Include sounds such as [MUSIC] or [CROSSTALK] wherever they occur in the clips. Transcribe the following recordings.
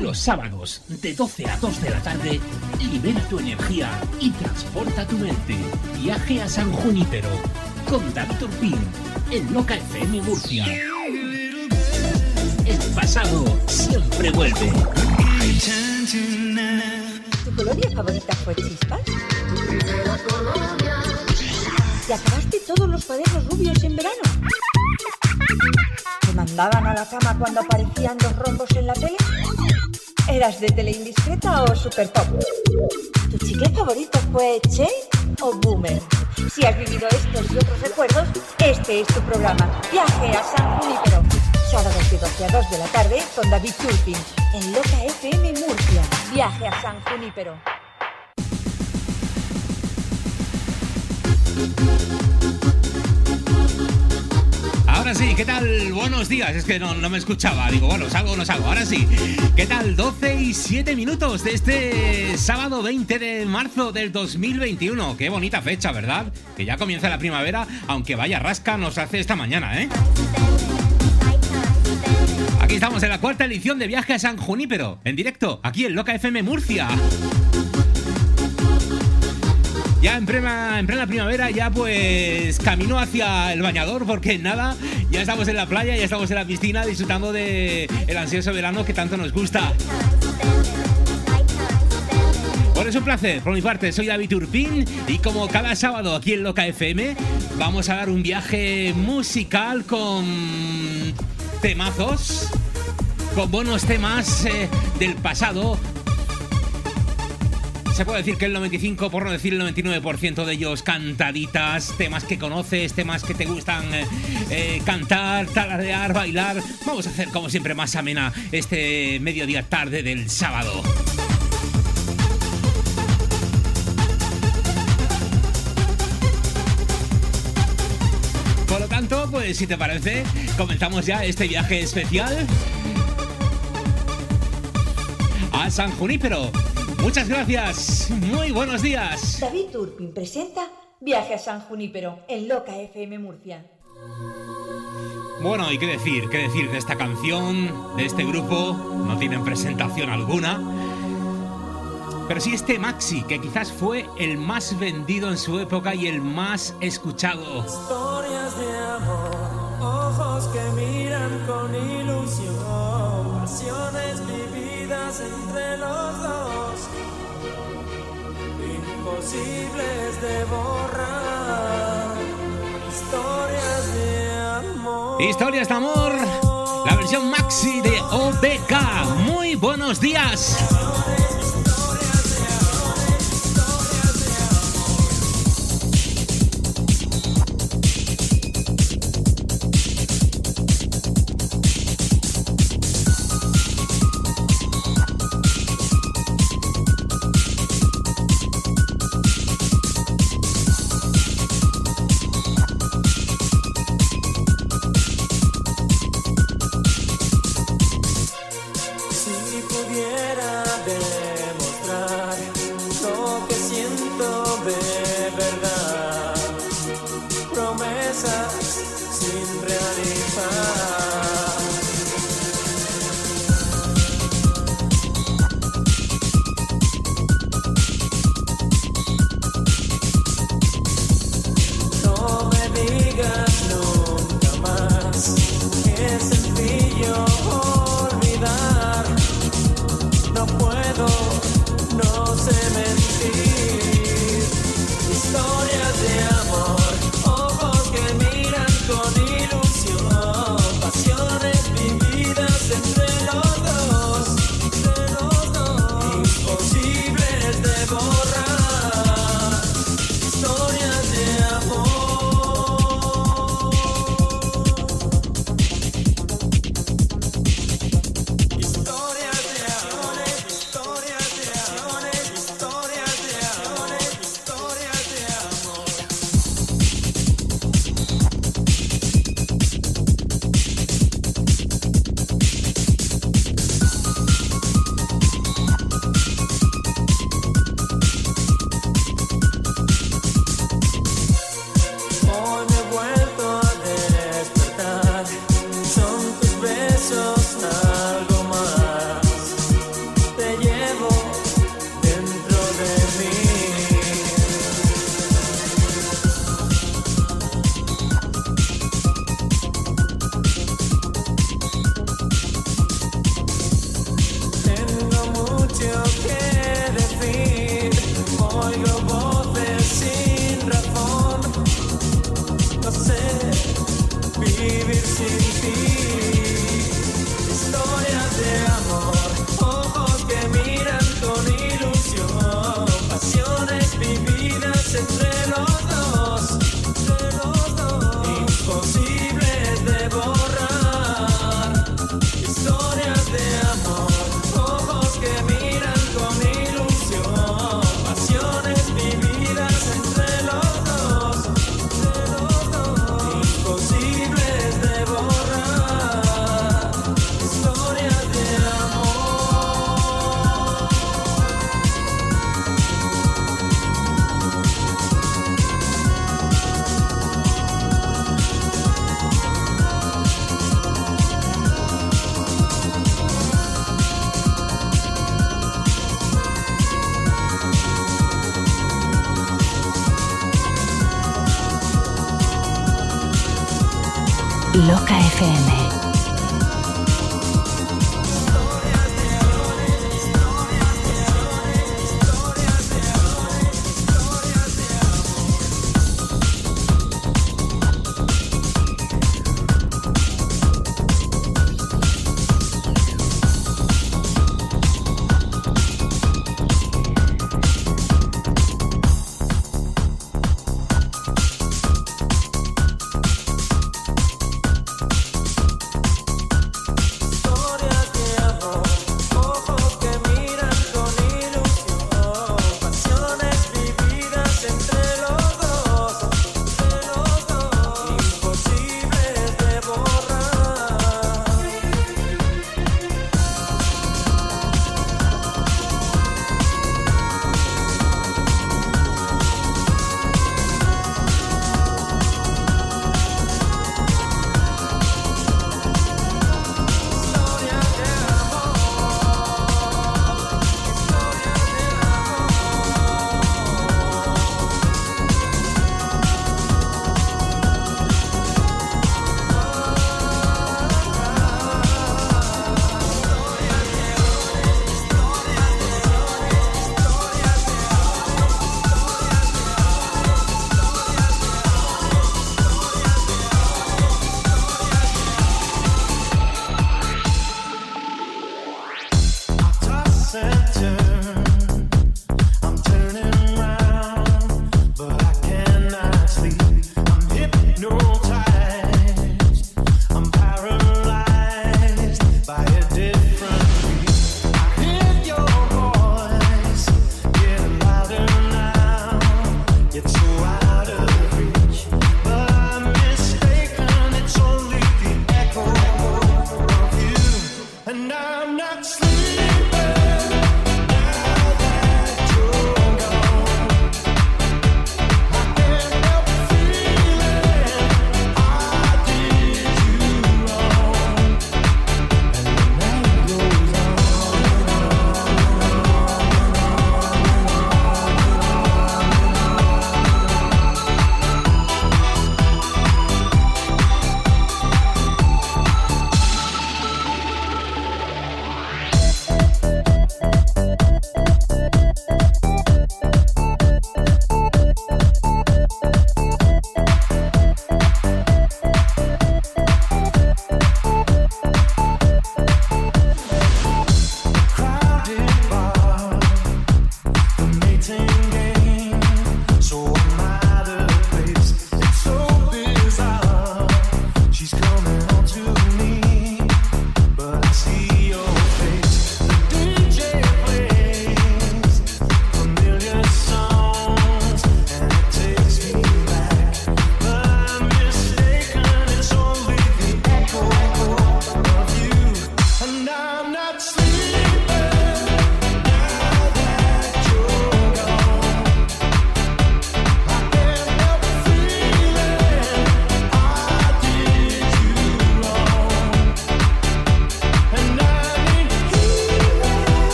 Los sábados, de 12 a 2 de la tarde, libera tu energía y transporta tu mente. Viaje a San Junípero con David Urpín en Loca FM Murcia. El pasado siempre vuelve. ¿Tu colonia favorita fue Chispas? ¿Te acabaste todos los cuadernos rubios en verano? ¿Te mandaban a la cama cuando aparecían los rombos en la tele? ¿Eras de tele indiscreta o super top? ¿Tu chicle favorito fue Che o Boomer? Si has vivido estos y otros recuerdos, este es tu programa. Viaje a San Junípero. Sábados de 12 a 2 de la tarde con David Turpin en Loca FM Murcia. Viaje a San Junípero. Ahora sí, ¿qué tal? Buenos días. Es que no, no me escuchaba. Digo, bueno, salgo o no salgo. Ahora sí. ¿Qué tal? 12 y 7 minutos de este sábado 20 de marzo del 2021. Qué bonita fecha, ¿verdad? Que ya comienza la primavera, aunque vaya rasca nos hace esta mañana, ¿eh? Aquí estamos en la cuarta edición de Viaje a San Junípero, en directo, aquí en Loca FM Murcia. Ya en plena, en plena primavera, ya pues camino hacia el bañador, porque nada, ya estamos en la playa, ya estamos en la piscina disfrutando de ansioso verano que tanto nos gusta. Por es un placer, por mi parte, soy David Urpín y como cada sábado aquí en Loca FM, vamos a dar un viaje musical con temazos, con buenos temas eh, del pasado, se puede decir que el 95, por no decir el 99% de ellos cantaditas, temas que conoces, temas que te gustan eh, eh, cantar, talarear, bailar. Vamos a hacer como siempre más amena este mediodía tarde del sábado. Por lo tanto, pues si te parece, comenzamos ya este viaje especial a San Junípero. Muchas gracias. Muy buenos días. David Turpin presenta Viaje a San Junípero en Loca FM Murcia. Bueno, y qué decir, qué decir de esta canción, de este grupo, no tienen presentación alguna. Pero sí este Maxi, que quizás fue el más vendido en su época y el más escuchado. Historias de amor, ojos que miran con ilusión, pasiones vividas entre los dos, imposibles de borrar. Historias de amor. Historias de amor, la versión Maxi de OBK. Muy buenos días.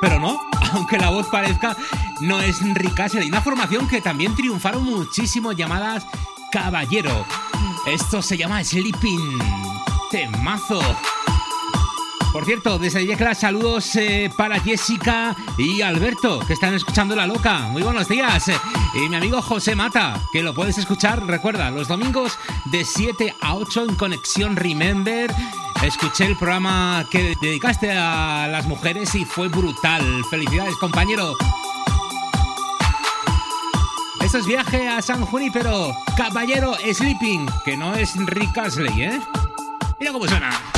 Pero no, [LAUGHS] aunque la voz parezca, no es Rick Astley. Una formación que también triunfaron muchísimo llamadas Caballero. Esto se llama Sleeping. Temazo. Por cierto, desde Yecla saludos eh, para Jessica y Alberto, que están escuchando La Loca. Muy buenos días. Y mi amigo José Mata, que lo puedes escuchar, recuerda, los domingos de 7 a 8 en Conexión Remember. Escuché el programa que dedicaste a las mujeres y fue brutal. Felicidades, compañero. Esto es viaje a San Junípero, Caballero Sleeping, que no es Rick Astley, ¿eh? Mira cómo suena.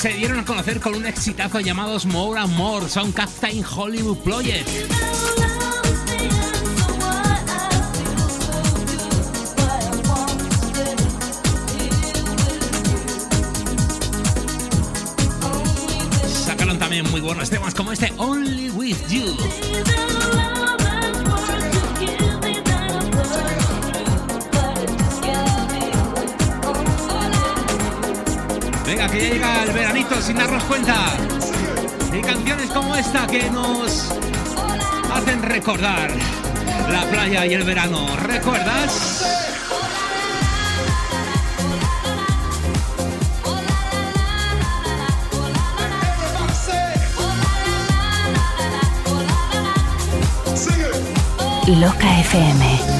Se dieron a conocer con un exitazo llamado More and More, son Captain Hollywood Project. Sacaron también muy buenos temas como este Only With You. Que llega el veranito sin darnos cuenta. Y canciones como esta que nos hacen recordar la playa y el verano. ¿Recuerdas? Loca FM.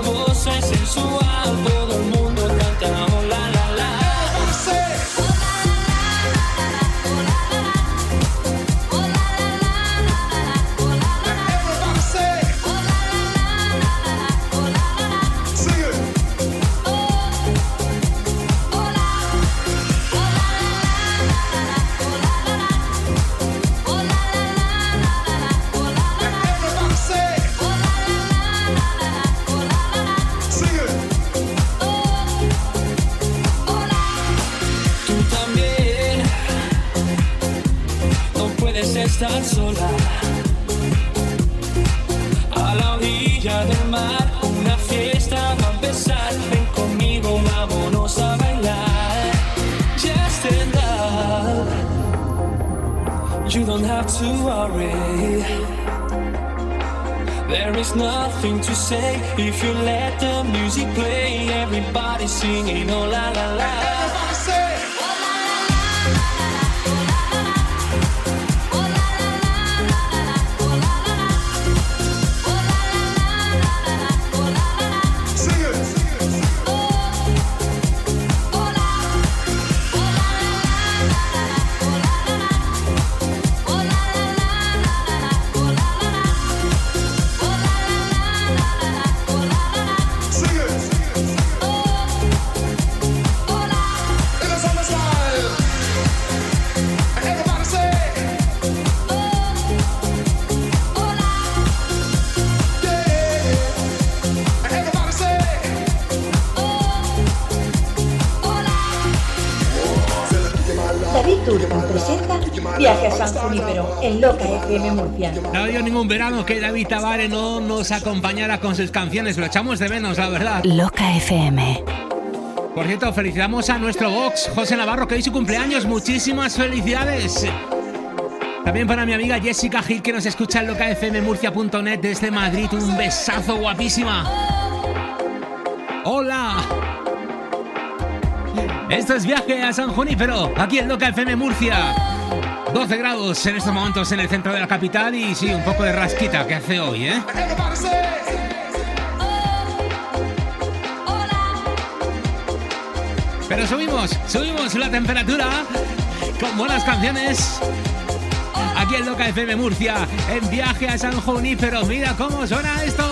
FM Murcia. No ha habido ningún verano que David Tavares no nos acompañara con sus canciones. Lo echamos de menos, la verdad. Loca FM. Por cierto, felicitamos a nuestro box, José Navarro, que hoy su cumpleaños. Muchísimas felicidades. También para mi amiga Jessica Gil, que nos escucha en locafmmurcia.net desde Madrid. Un besazo guapísima. Hola. Esto es viaje a San Junípero, aquí en Loca FM Murcia. 12 grados en estos momentos en el centro de la capital y sí, un poco de rasquita que hace hoy, ¿eh? Pero subimos, subimos la temperatura con buenas canciones. Aquí en Loca FM Murcia, en viaje a San Junípero. Mira cómo suena esto.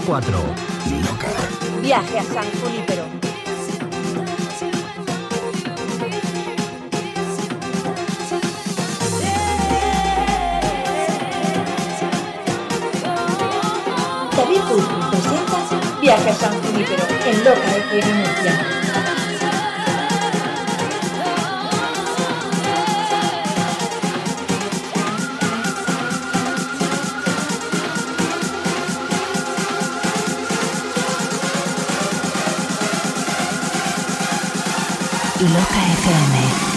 92.4. Viaje FM.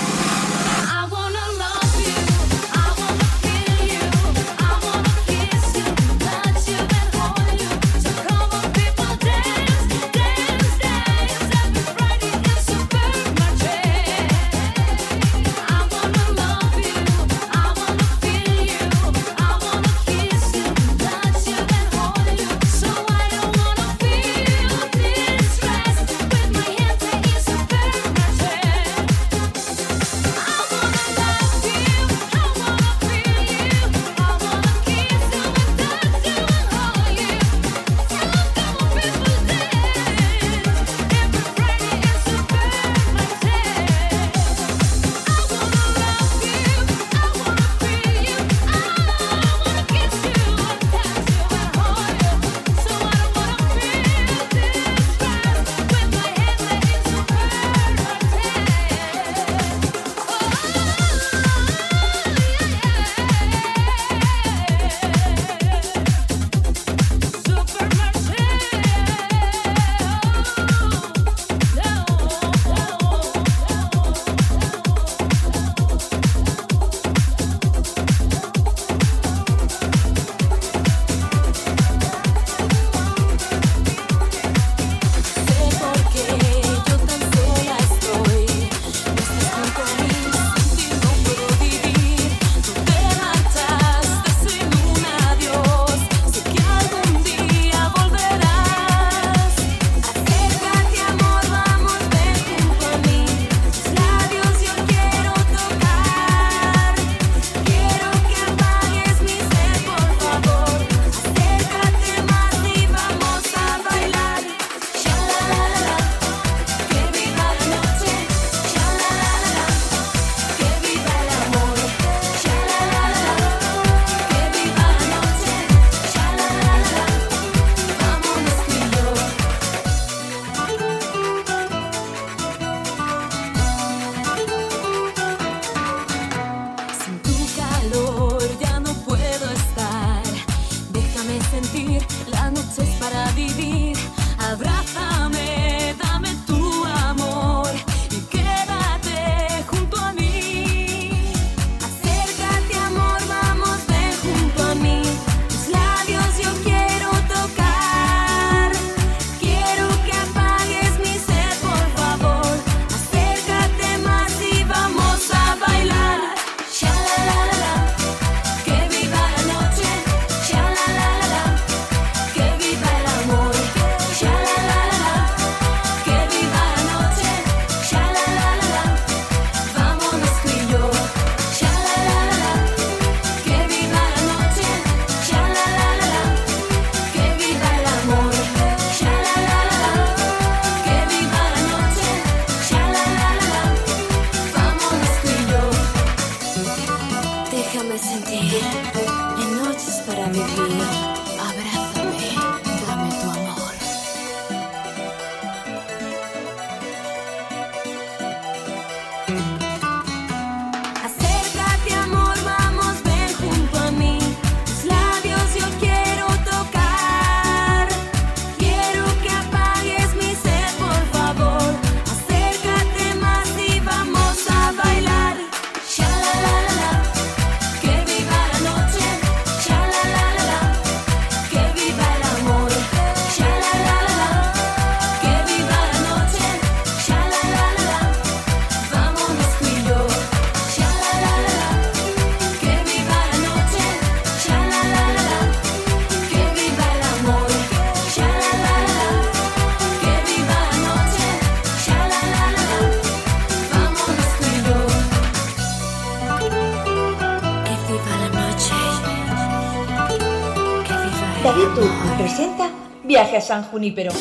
San Junípero.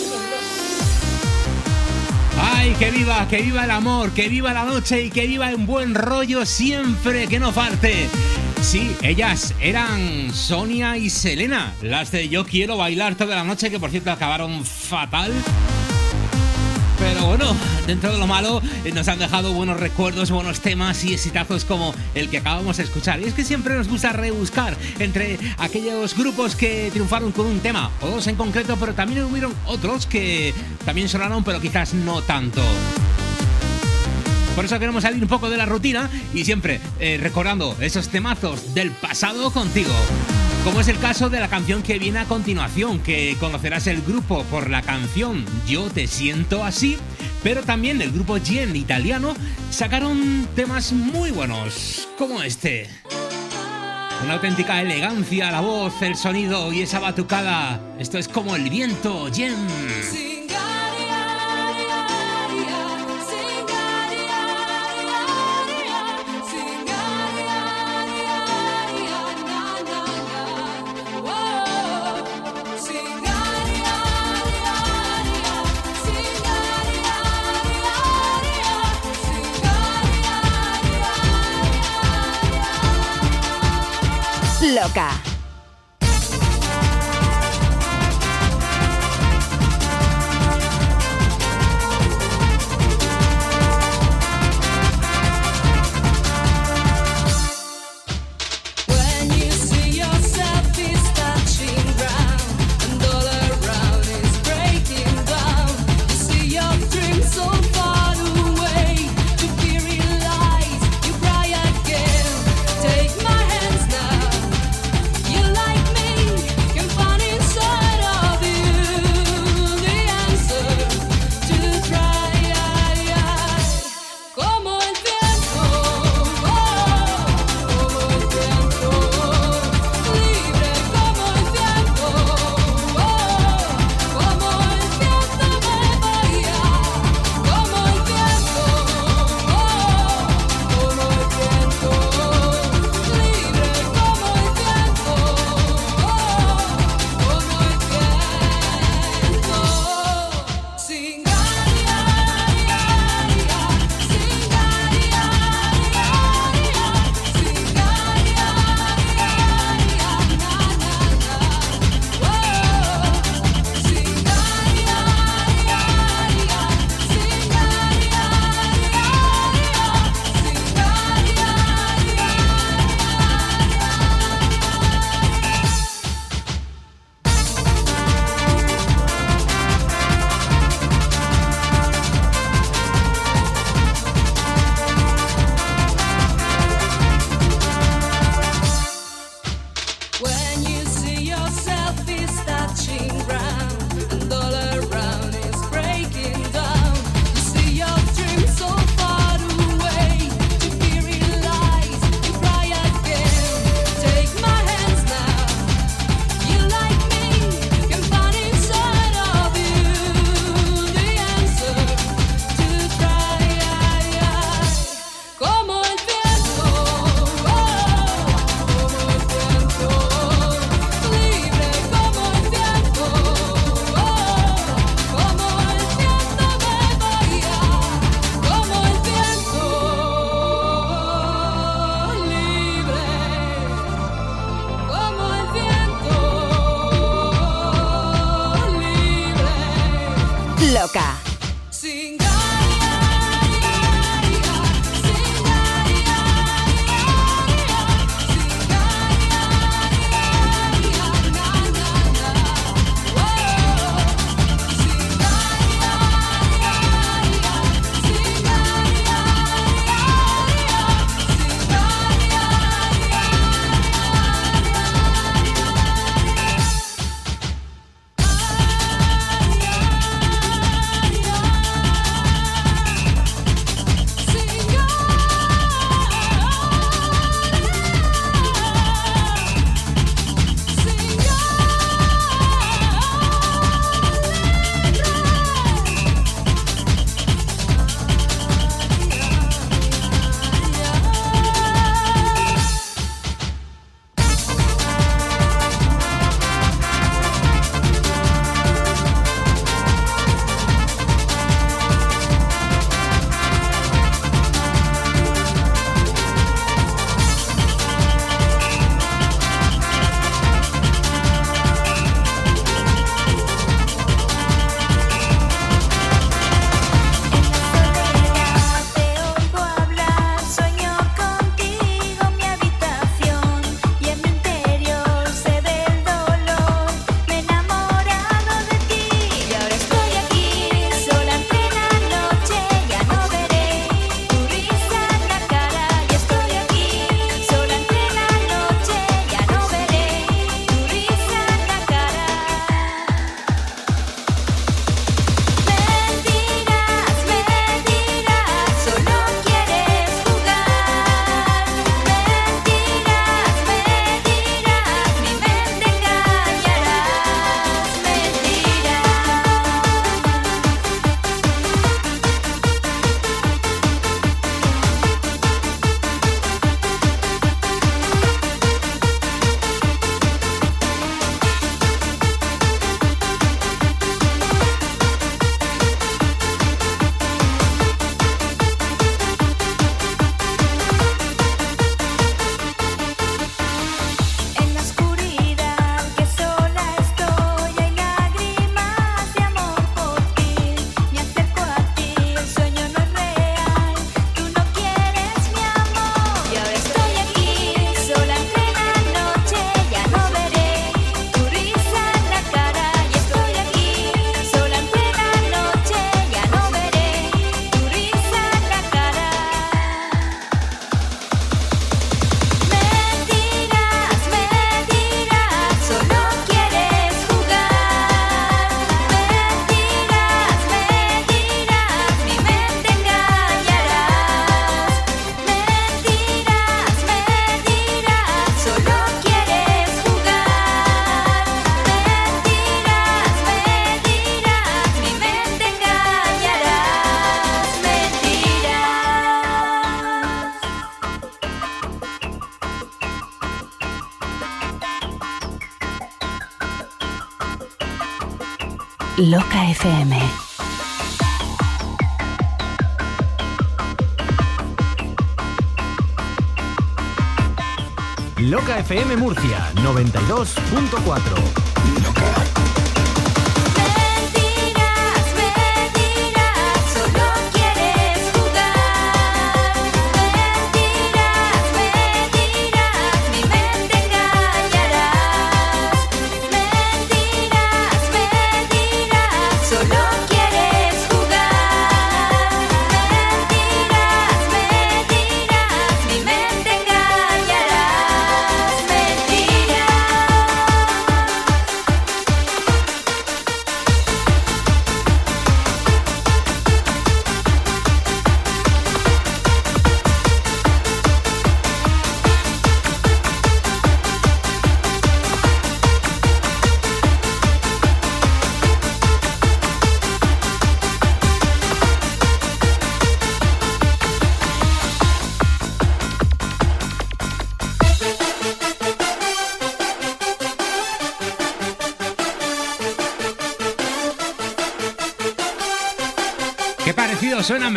¡Ay, que viva, que viva el amor, que viva la noche y que viva un buen rollo siempre, que no falte! Sí, ellas eran Sonia y Selena, las de Yo quiero bailar toda la noche, que por cierto acabaron fatal. Pero bueno, dentro de lo malo, eh, nos han dejado buenos recuerdos, buenos temas y exitazos como el que acabamos de escuchar. Y es que siempre nos gusta rebuscar entre aquellos grupos que triunfaron con un tema, o dos en concreto, pero también hubieron otros que también sonaron, pero quizás no tanto. Por eso queremos salir un poco de la rutina y siempre eh, recordando esos temazos del pasado contigo. Como es el caso de la canción que viene a continuación, que conocerás el grupo por la canción Yo te siento así, pero también el grupo Gen italiano sacaron temas muy buenos, como este. Una auténtica elegancia, la voz, el sonido y esa batucada. Esto es como el viento, Gen. Loca. FM Murcia 92.4.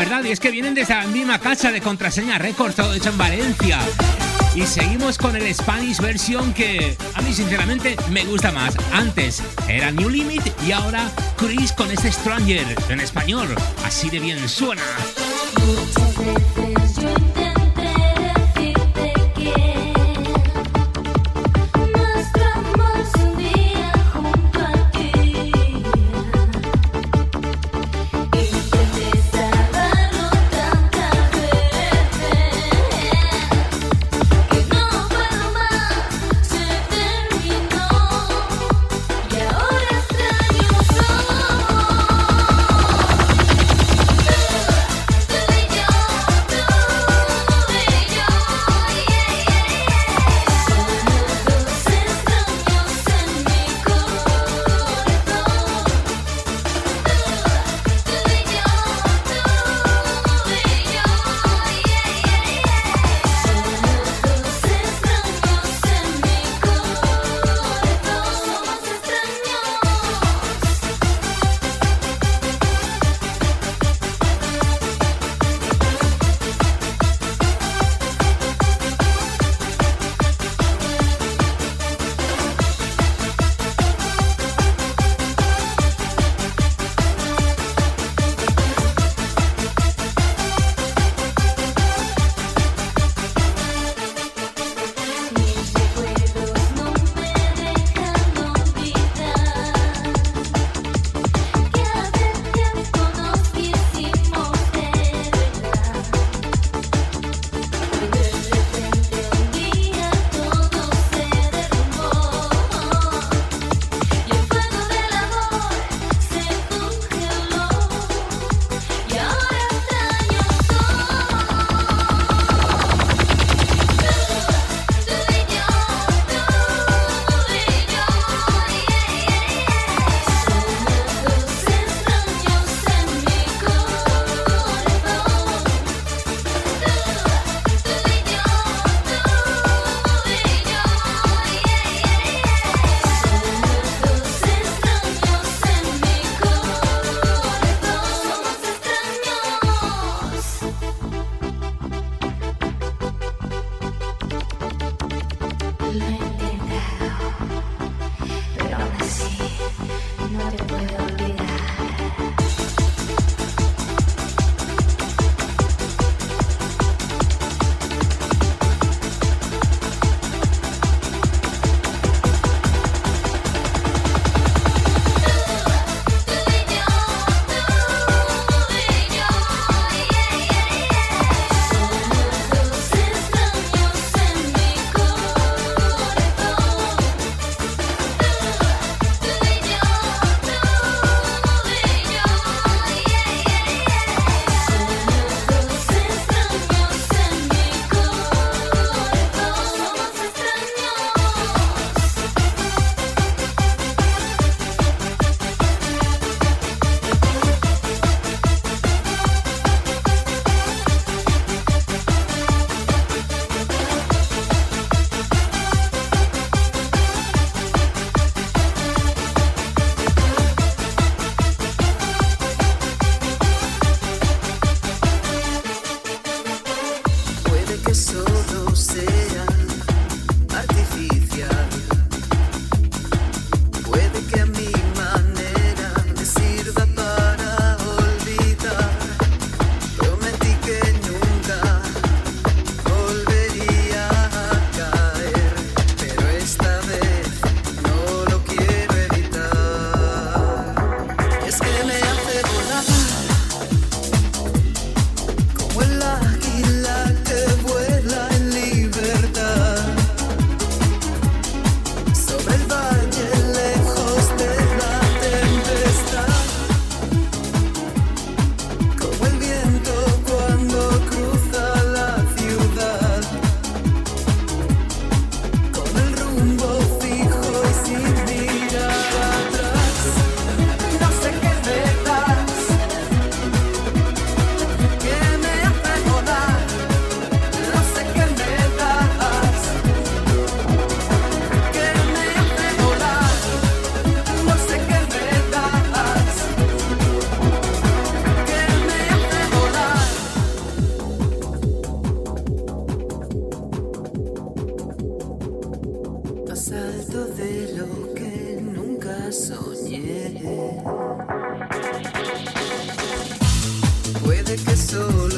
¿verdad? Y es que vienen de esa misma casa de contraseña Records, todo hecho en Valencia. Y seguimos con el Spanish versión que a mí sinceramente me gusta más. Antes era New Limit y ahora Chris con este Stranger en español. Así de bien suena. Soñé. Puede que solo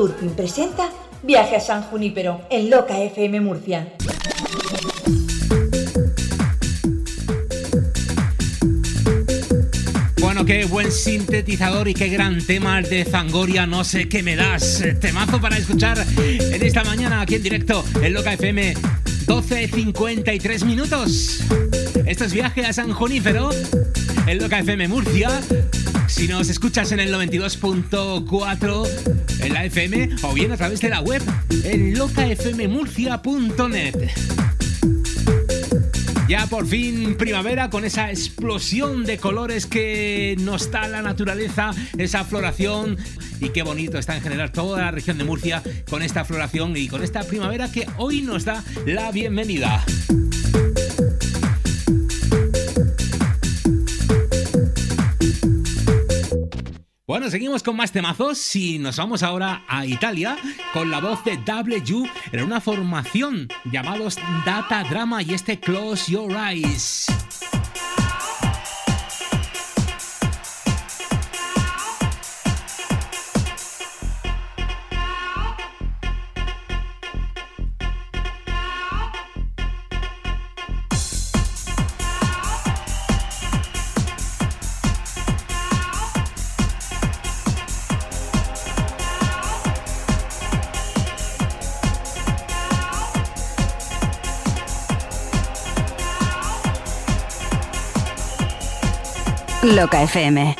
Turpin presenta Viaje a San Junípero en Loca FM Murcia. Bueno, qué buen sintetizador y qué gran tema el de Zangoria, no sé qué me das. Temazo para escuchar en esta mañana aquí en directo en Loca FM. 12.53 minutos. Esto es viaje a San Junípero en Loca FM Murcia. Si nos escuchas en el 92.4 FM o bien a través de la web en locafmmurcia.net. Ya por fin primavera con esa explosión de colores que nos da la naturaleza, esa floración y qué bonito está en general toda la región de Murcia con esta floración y con esta primavera que hoy nos da la bienvenida. Seguimos con más temazos y nos vamos ahora a Italia con la voz de W en una formación llamados Data Drama y este Close Your Eyes. Loca FM.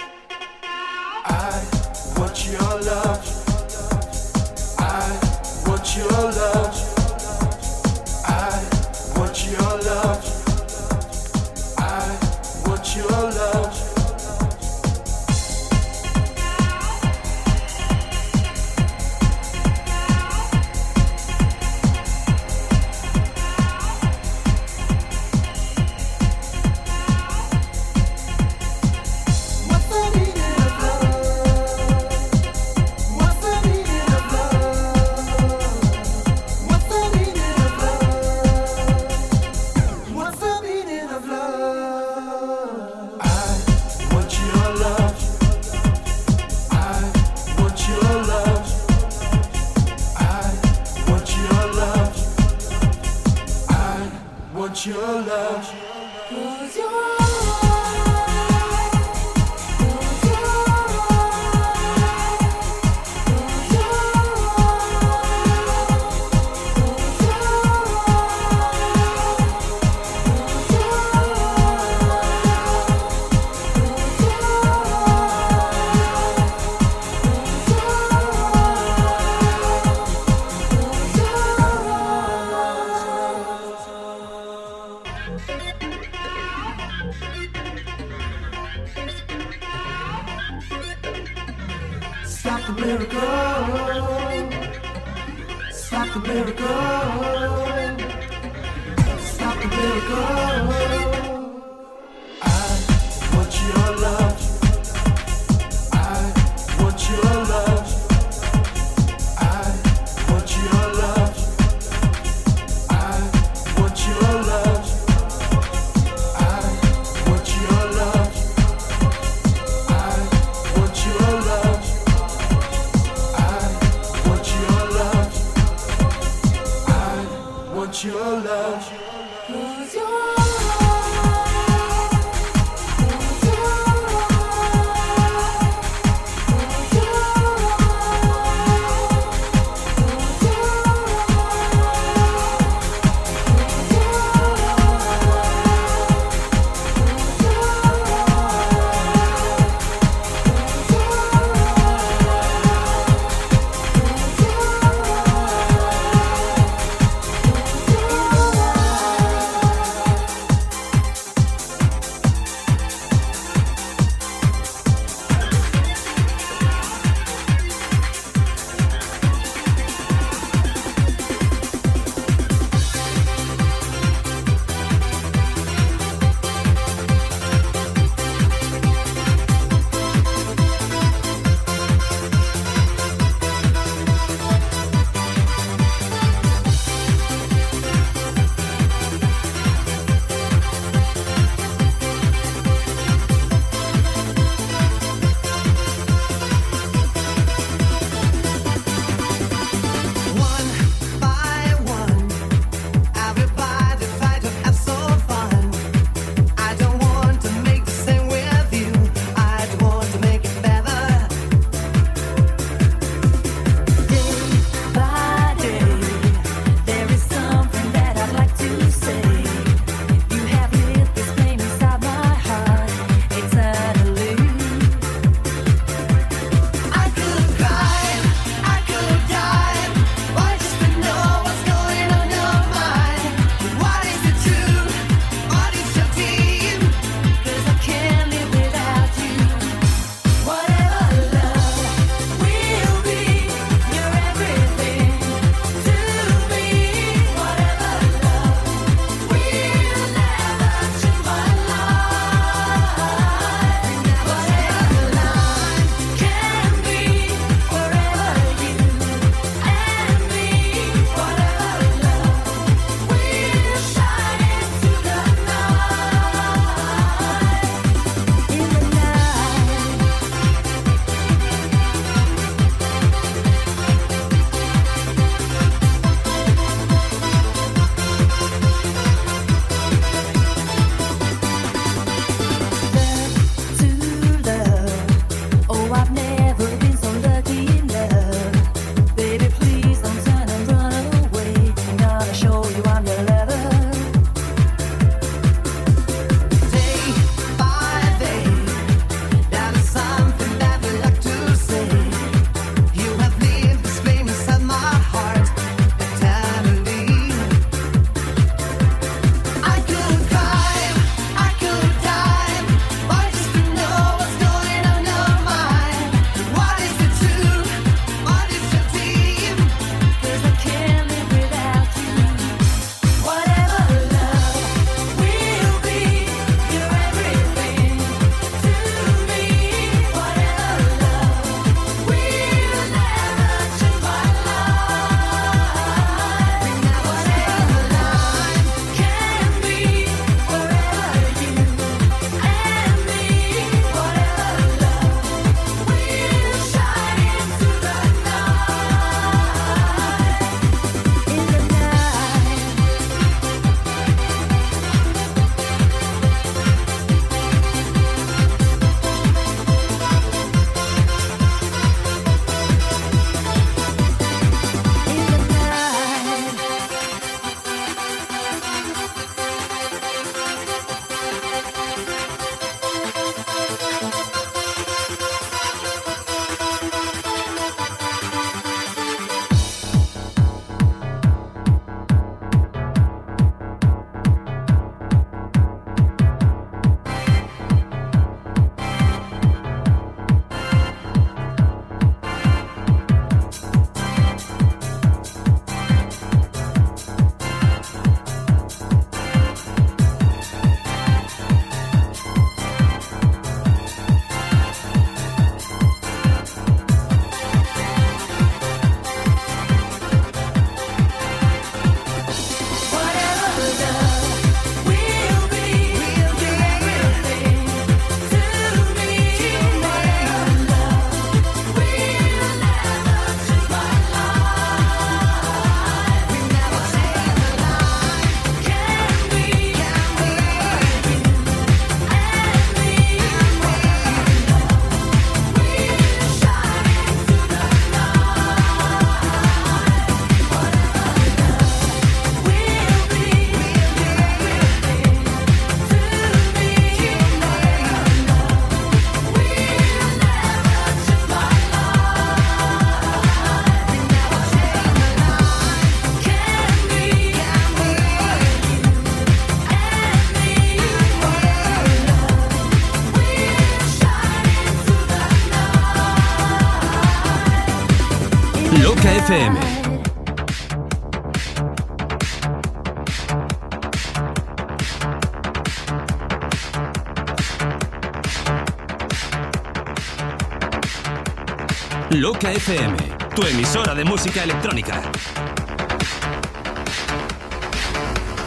Loca FM, tu emisora de música electrónica.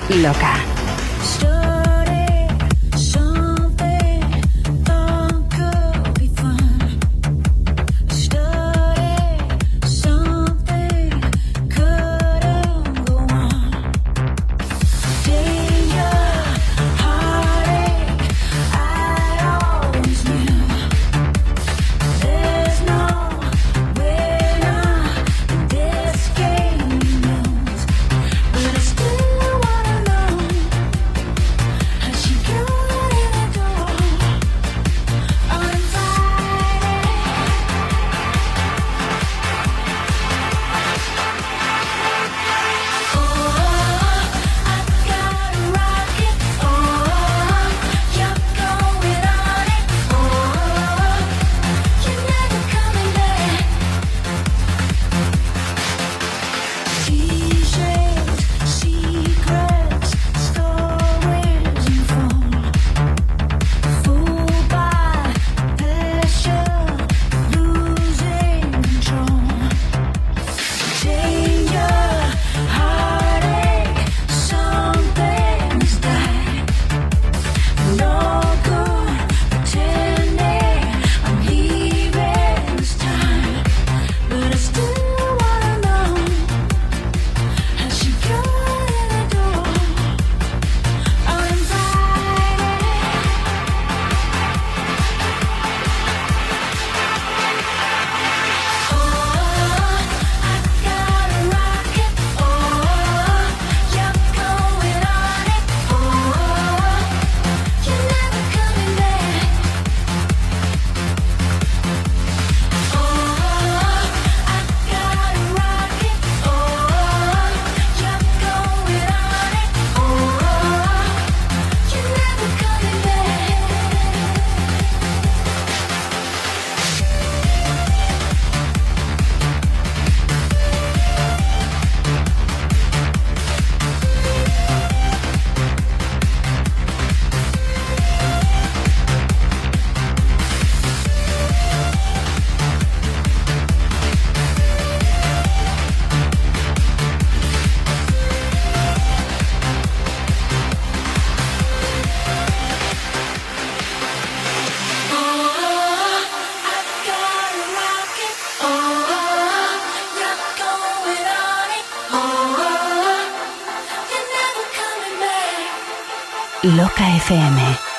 Loca. Loca FM.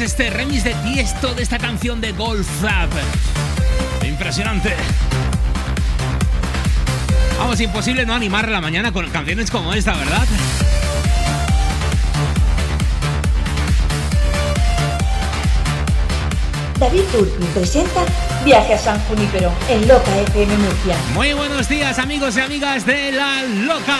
este remix de Tiesto de esta canción de Golf Fab. Impresionante. Vamos, imposible no animar la mañana con canciones como esta, ¿verdad? David Turpin presenta Viaje a San Junípero en Loca FM Murcia. Muy buenos días, amigos y amigas de La Loca.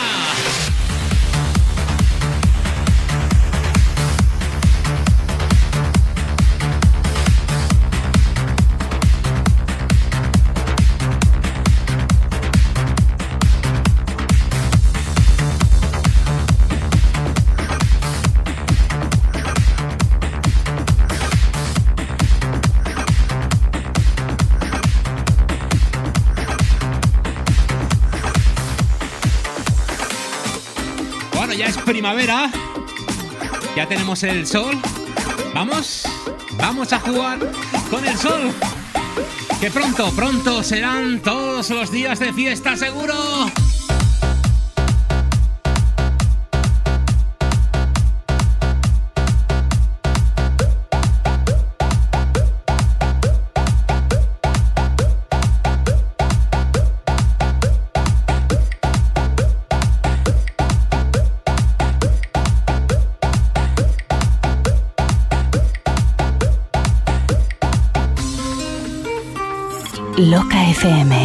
Ya tenemos el sol. Vamos, vamos a jugar con el sol. Que pronto, pronto serán todos los días de fiesta, seguro. FM.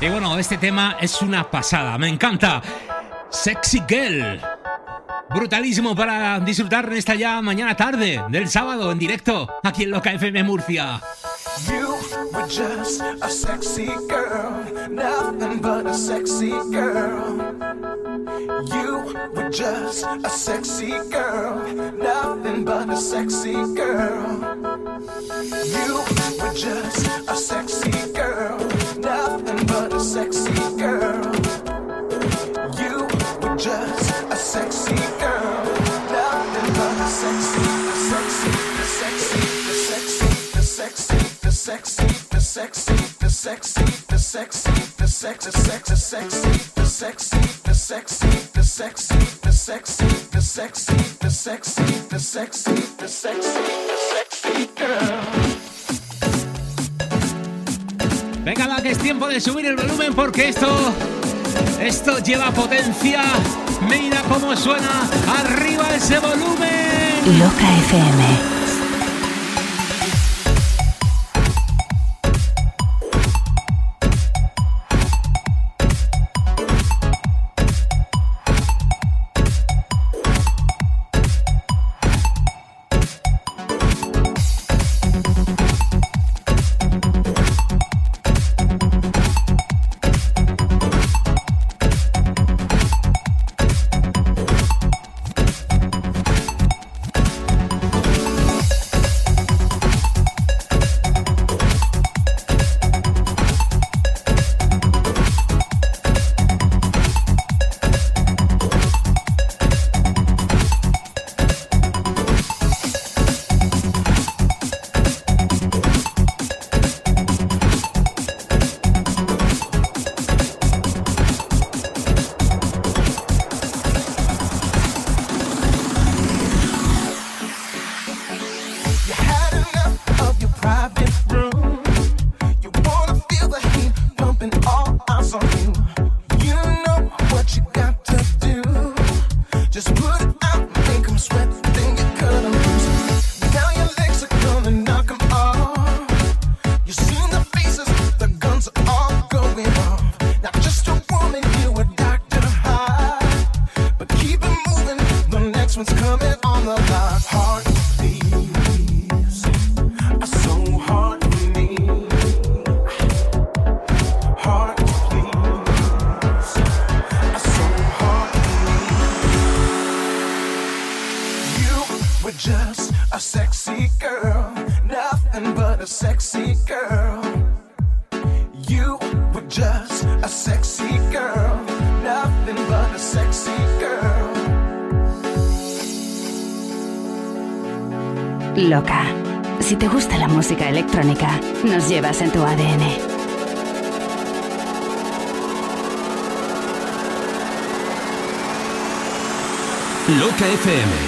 Y bueno, este tema es una pasada, me encanta. Sexy Girl. Brutalísimo para disfrutar en esta ya mañana tarde del sábado en directo aquí en Loca FM Murcia. You were just a sexy girl, nothing but a sexy girl. You were just a sexy girl, nothing but a sexy girl. You were just a sexy girl, nothing but a sexy girl. You were just a sexy girl, nothing but a sexy, sexy, sexy, sexy, sexy, the sexy, the sexy, the sexy, the sexy, the sexy, sexy, sexy, the sexy, the sexy, the sexy, the sexy, the sexy, the sexy, the sexy, the sexy, the sexy girl. Venga, va, que es tiempo de subir el volumen porque esto, esto lleva potencia. Mira cómo suena. Arriba ese volumen. Loca FM. KFM FM.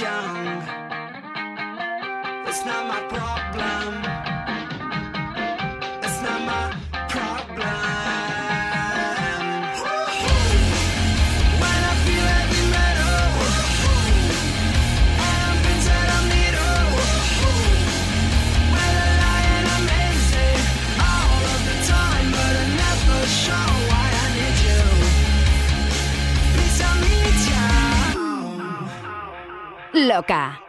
young. That's not my problem. loca.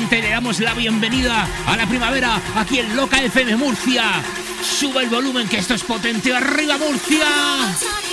le damos la bienvenida a la primavera aquí en Loca FM Murcia. Sube el volumen que esto es potente. ¡Arriba Murcia!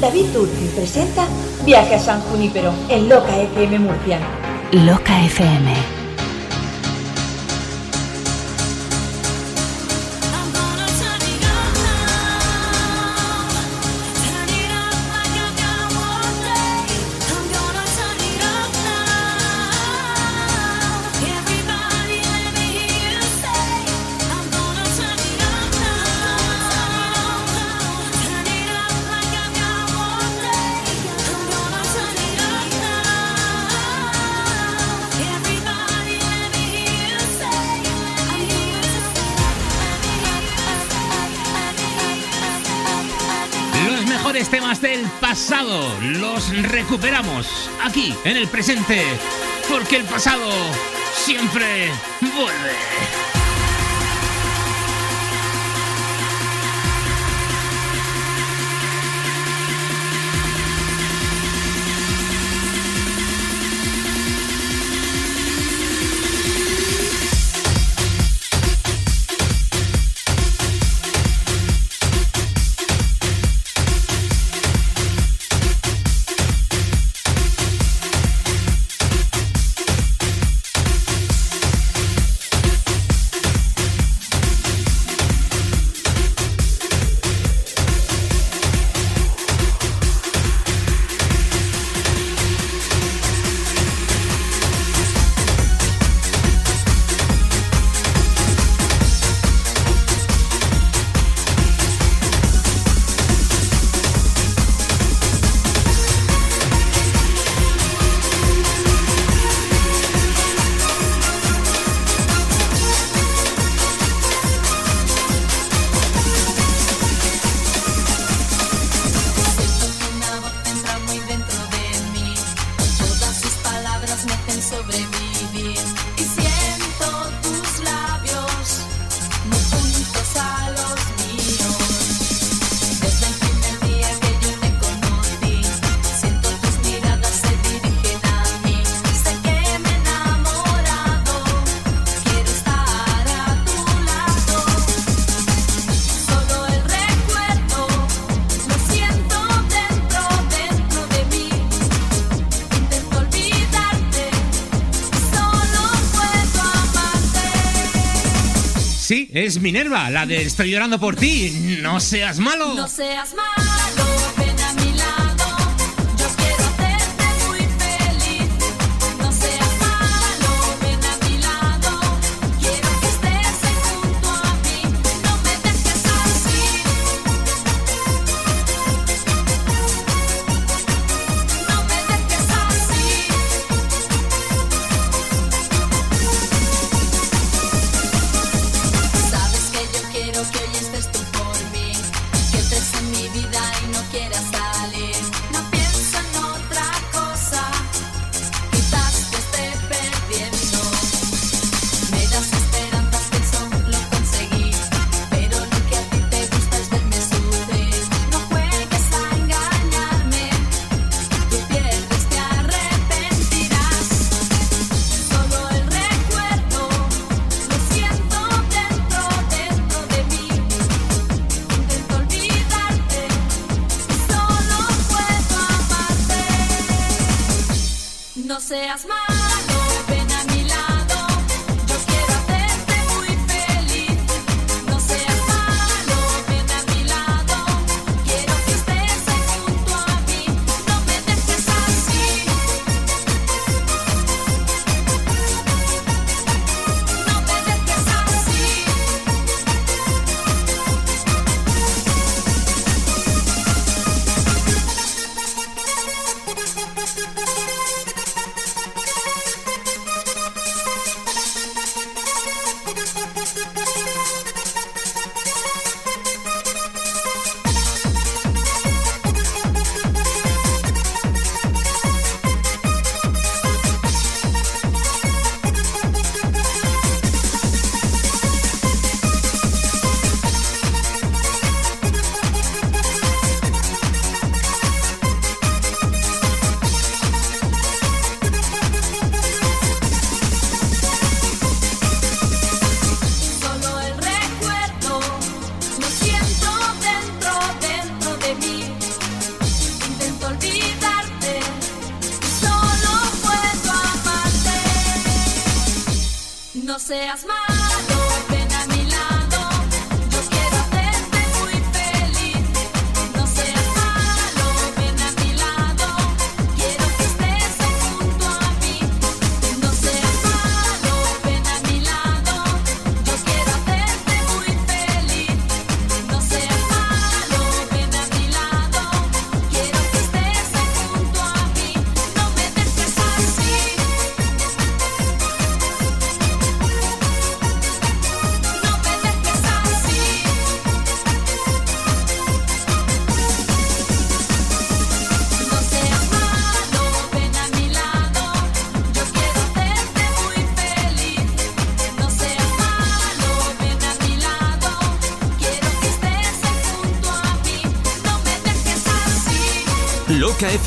David Turci presenta Viaje a San Junípero en Loca FM Murcia. Loca FM pasado los recuperamos aquí en el presente, porque el pasado siempre vuelve. Es Minerva, la de Estoy llorando por ti. No seas malo. No seas malo.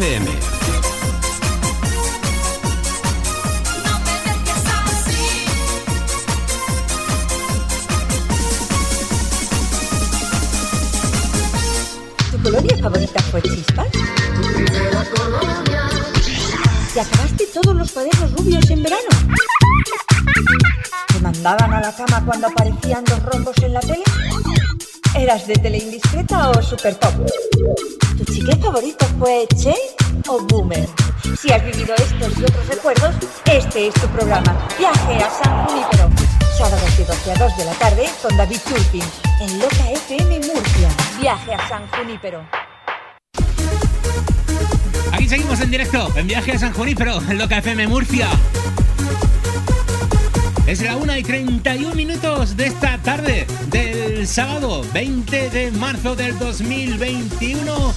FM. ¿Tu colonia favorita fue Chispas? ¿Te acabaste todos los cuadernos rubios en verano? ¿Te mandaban a la cama cuando aparecían dos rombos en la tele? ¿Eras de tele indiscreta o super pop? ¿Tu chicle favorito fue Che o Boomer? Si has vivido estos y otros recuerdos, este es tu programa. Viaje a San Junípero. Sábados de 12 a 2 de la tarde con David Turpin en Loca FM Murcia. Viaje a San Junípero. Aquí seguimos en directo, en viaje a San Junípero, en Loca FM Murcia. Es la 1 y 31 minutos de esta tarde del sábado 20 de marzo del 2021.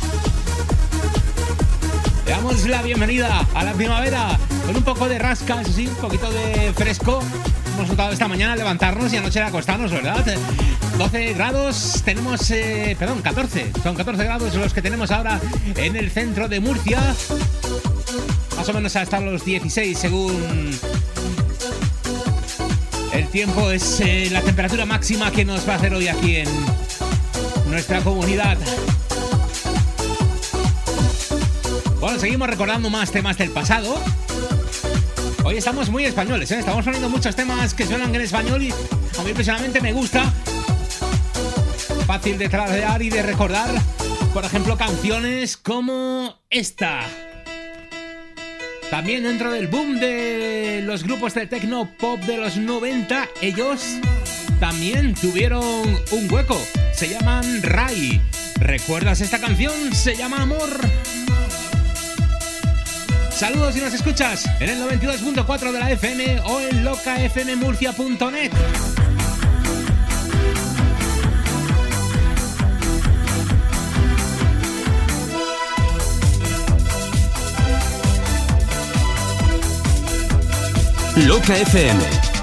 Le damos la bienvenida a la primavera con un poco de rasca, eso sí, un poquito de fresco. Hemos notado esta mañana levantarnos y anoche acostarnos, ¿verdad? 12 grados, tenemos, eh, perdón, 14. Son 14 grados los que tenemos ahora en el centro de Murcia. Más o menos hasta los 16 según tiempo es eh, la temperatura máxima que nos va a hacer hoy aquí en nuestra comunidad. Bueno, seguimos recordando más temas del pasado. Hoy estamos muy españoles, ¿eh? estamos poniendo muchos temas que suenan en español y a mí personalmente me gusta. Fácil de tradear y de recordar. Por ejemplo, canciones como esta. También dentro del boom de los grupos de techno pop de los 90, ellos también tuvieron un hueco. Se llaman Rai. ¿Recuerdas esta canción? Se llama Amor. Saludos si nos escuchas en el 92.4 de la FM o en locafmmurcia.net. Loca FM.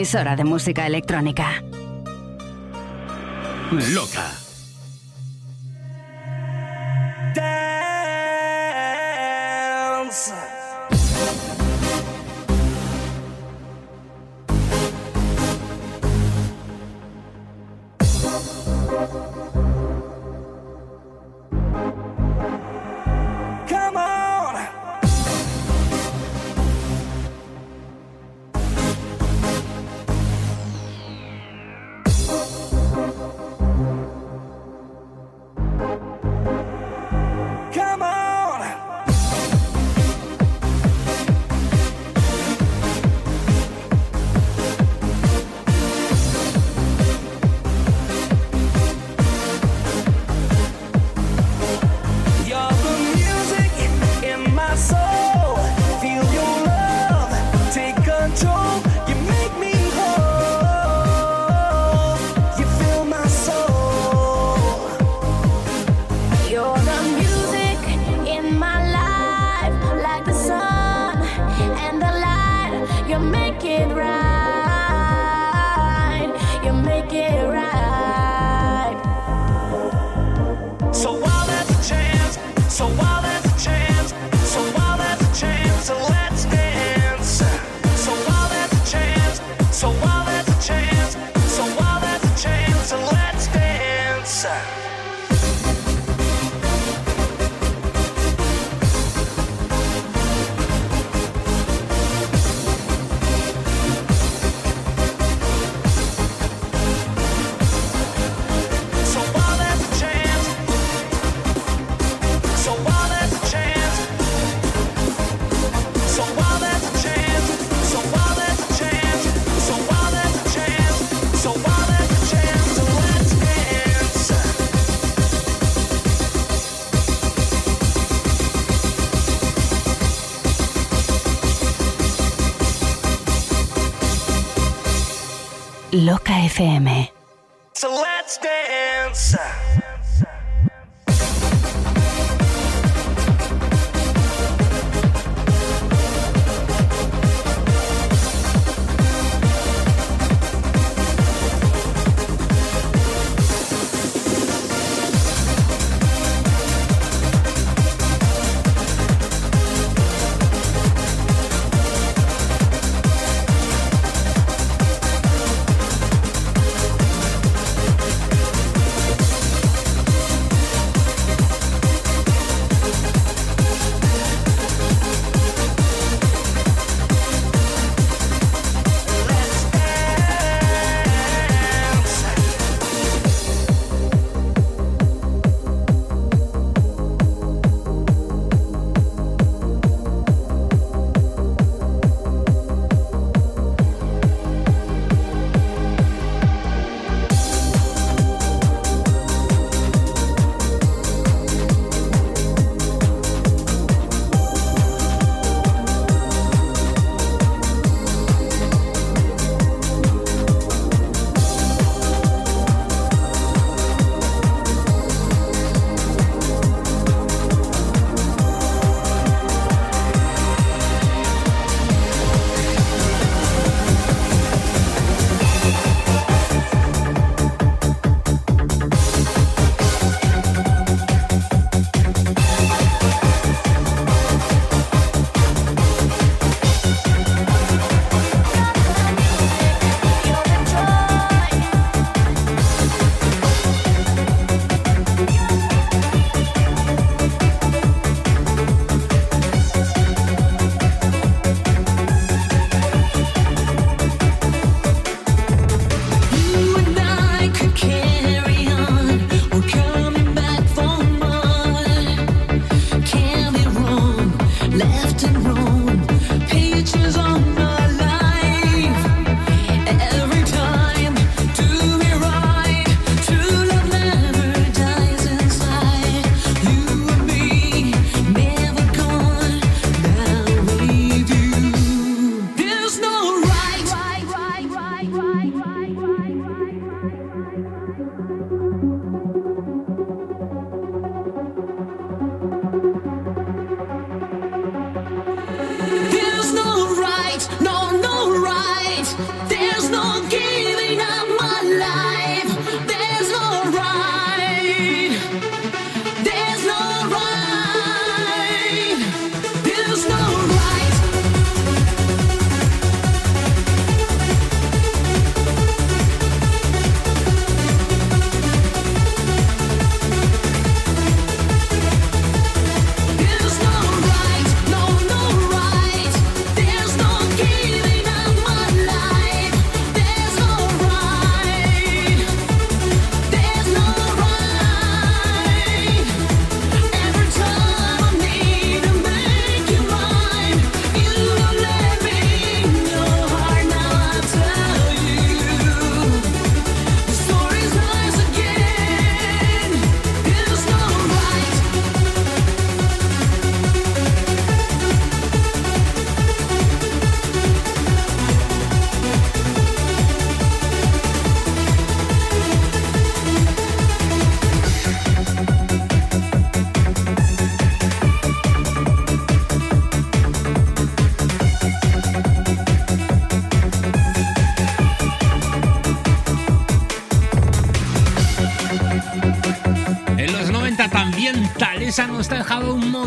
Emisora de música electrónica. FM.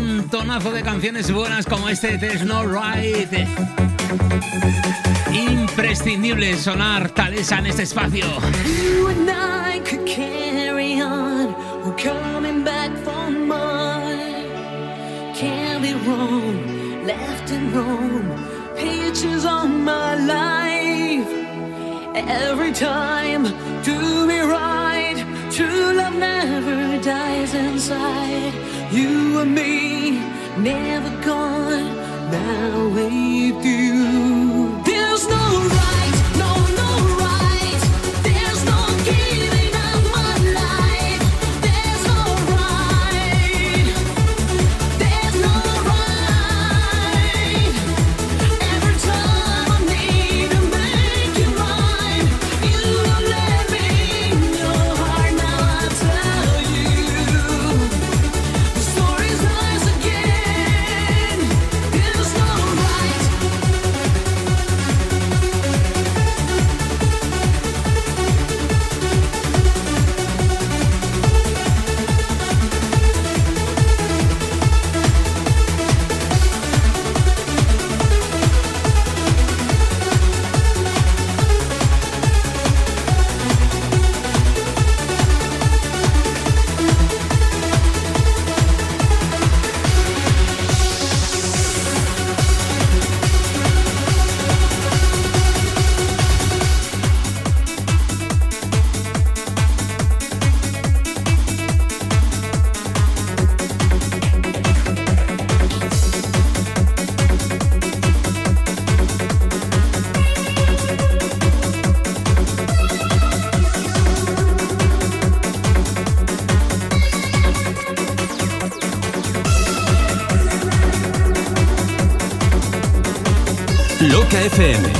montonazo de canciones buenas como este de Snow Ride. Imprescindible sonar talesa en este espacio. You and I could carry on, we're coming back for more. Can't be wrong, left and wrong, pictures on my life. Every time, do me right, true love never dies inside. You and me. never gone my way through. FM.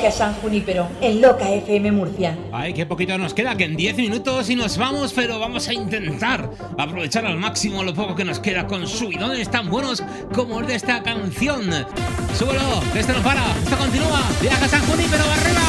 Viaje a San Junípero en Loca FM Murcia. Ay, qué poquito nos queda, que en 10 minutos y nos vamos, pero vamos a intentar aprovechar al máximo lo poco que nos queda con subidones tan buenos como el de esta canción. Súbelo, que esto no para, esto continúa. Viaja a San Junípero, arriba.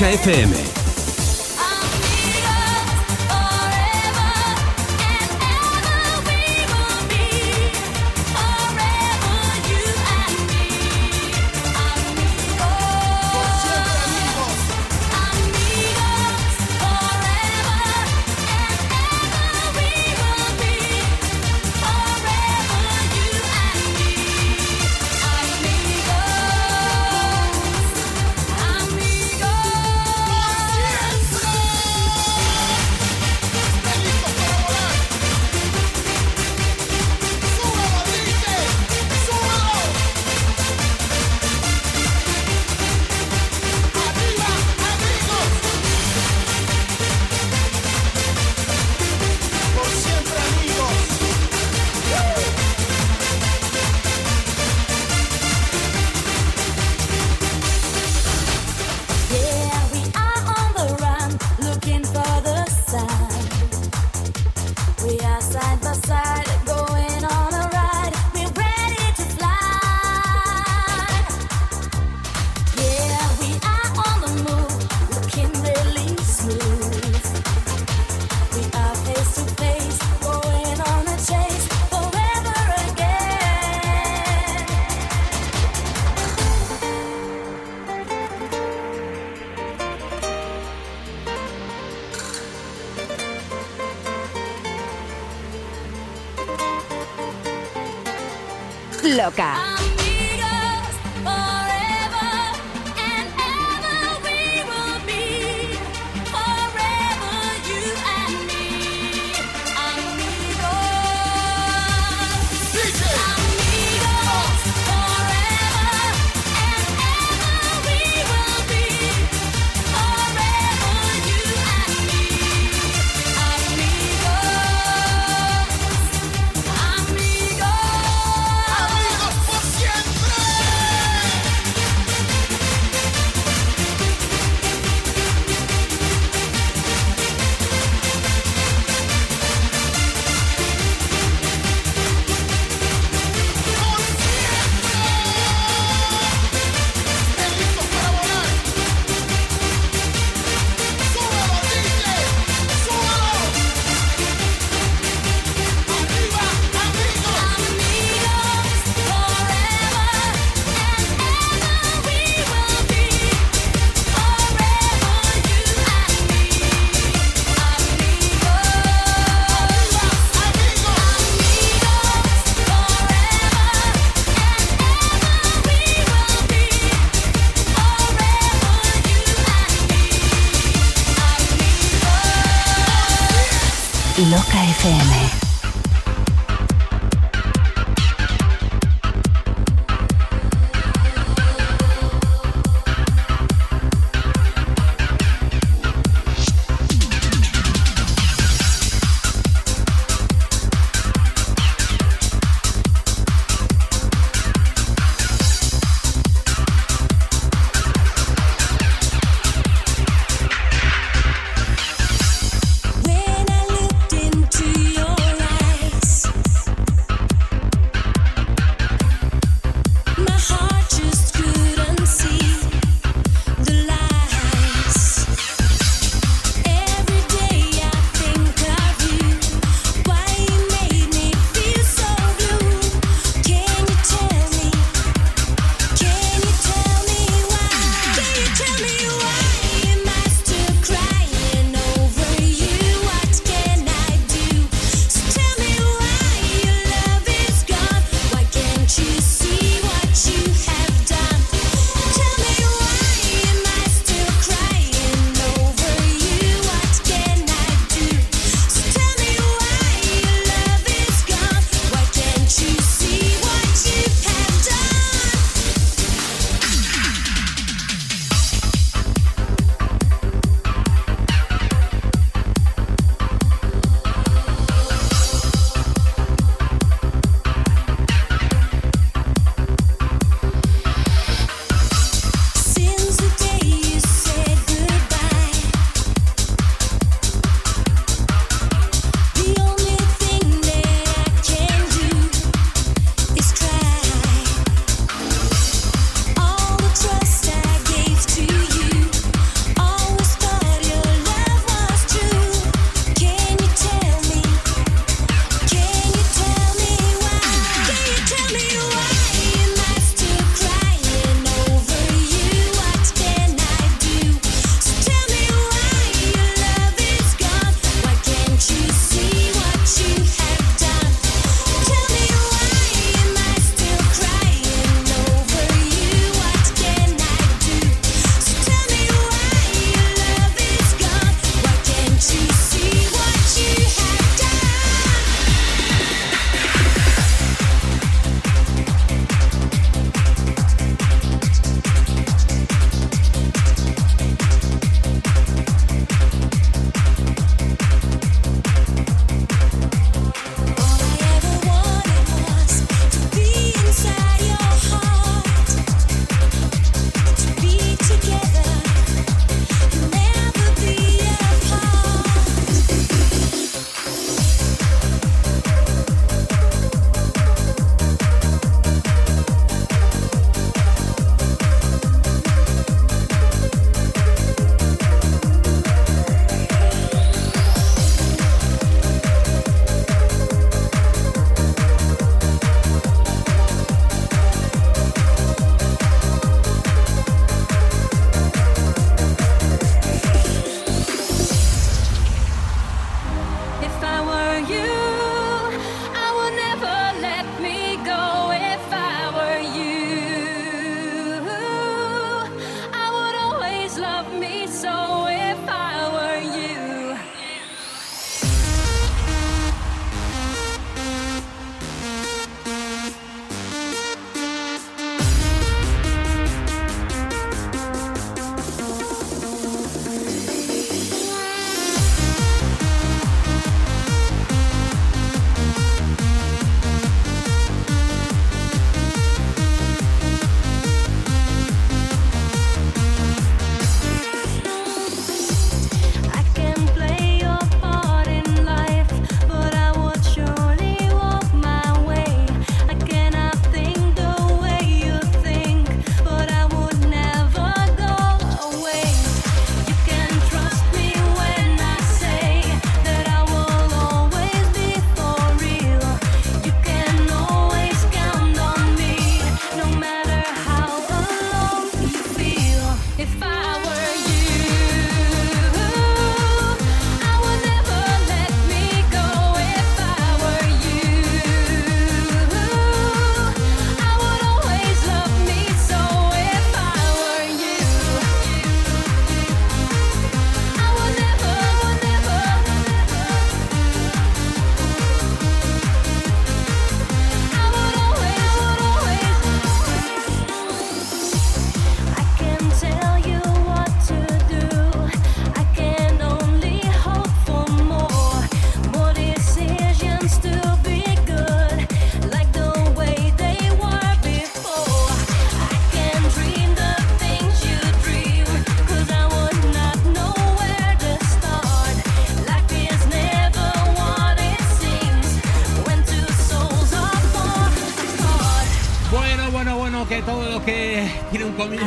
Loca FM. Loca.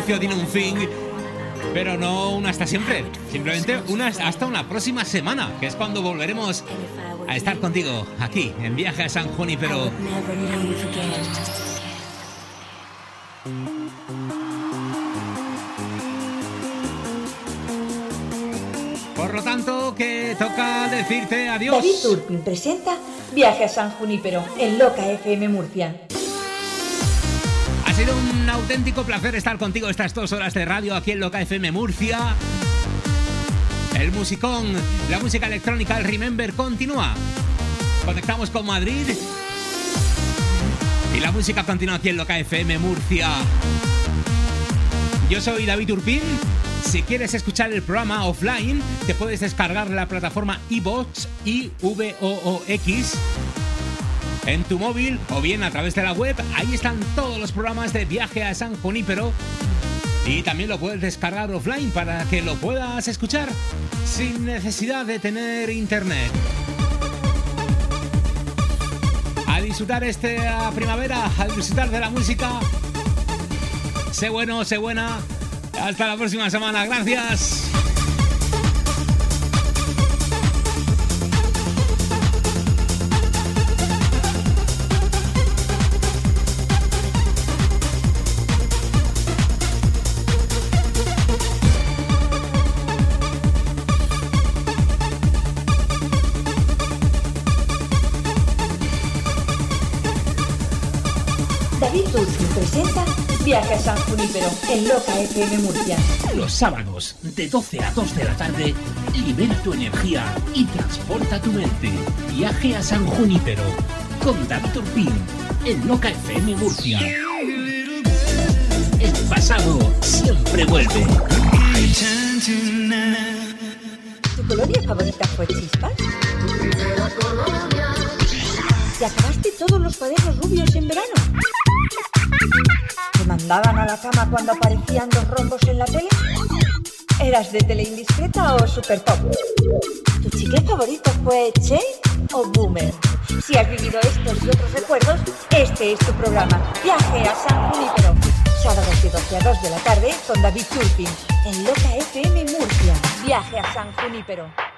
Tiene un comienzo tiene un fin. Pero no una hasta siempre. Simplemente una hasta una próxima semana, que es cuando volveremos a estar contigo aquí en Viaje a San Junípero. Por lo tanto, que toca decirte adiós. David Turpin presenta Viaje a San Junípero en Loca FM Murcia. Ha sido un auténtico placer estar contigo estas dos horas de radio aquí en Loca FM Murcia. El musicón, la música electrónica, el Remember continúa. Conectamos con Madrid. Y la música continúa aquí en Loca FM Murcia. Yo soy David Urpin. Si quieres escuchar el programa offline, te puedes descargar la plataforma iVoox, i v o o x en tu móvil o bien a través de la web. Ahí están todos los programas de viaje a San Junípero. Y también lo puedes descargar offline para que lo puedas escuchar sin necesidad de tener internet. A disfrutar esta primavera, a disfrutar de la música. Sé bueno, sé buena. Hasta la próxima semana. Gracias. San Junípero en Loca FM Murcia. Los sábados, de 12 a 2 de la tarde, libera tu energía y transporta tu mente. Viaje a San Junípero con David Orpín en Loca FM Murcia. El pasado siempre vuelve. ¿Tu colonia favorita fue Chispas? ¿Te acabaste todos los cuadernos rubios en verano? ¿Te mandaban a la cama cuando aparecían dos rombos en la tele? ¿Eras de tele indiscreta o super pop? ¿Tu chicle favorito fue Che o Boomer? Si has vivido estos y otros recuerdos, este es tu programa. Viaje a San Junípero. Sábados de 12 a 2 de la tarde con David Turpin en Loca FM Murcia. Viaje a San Junípero.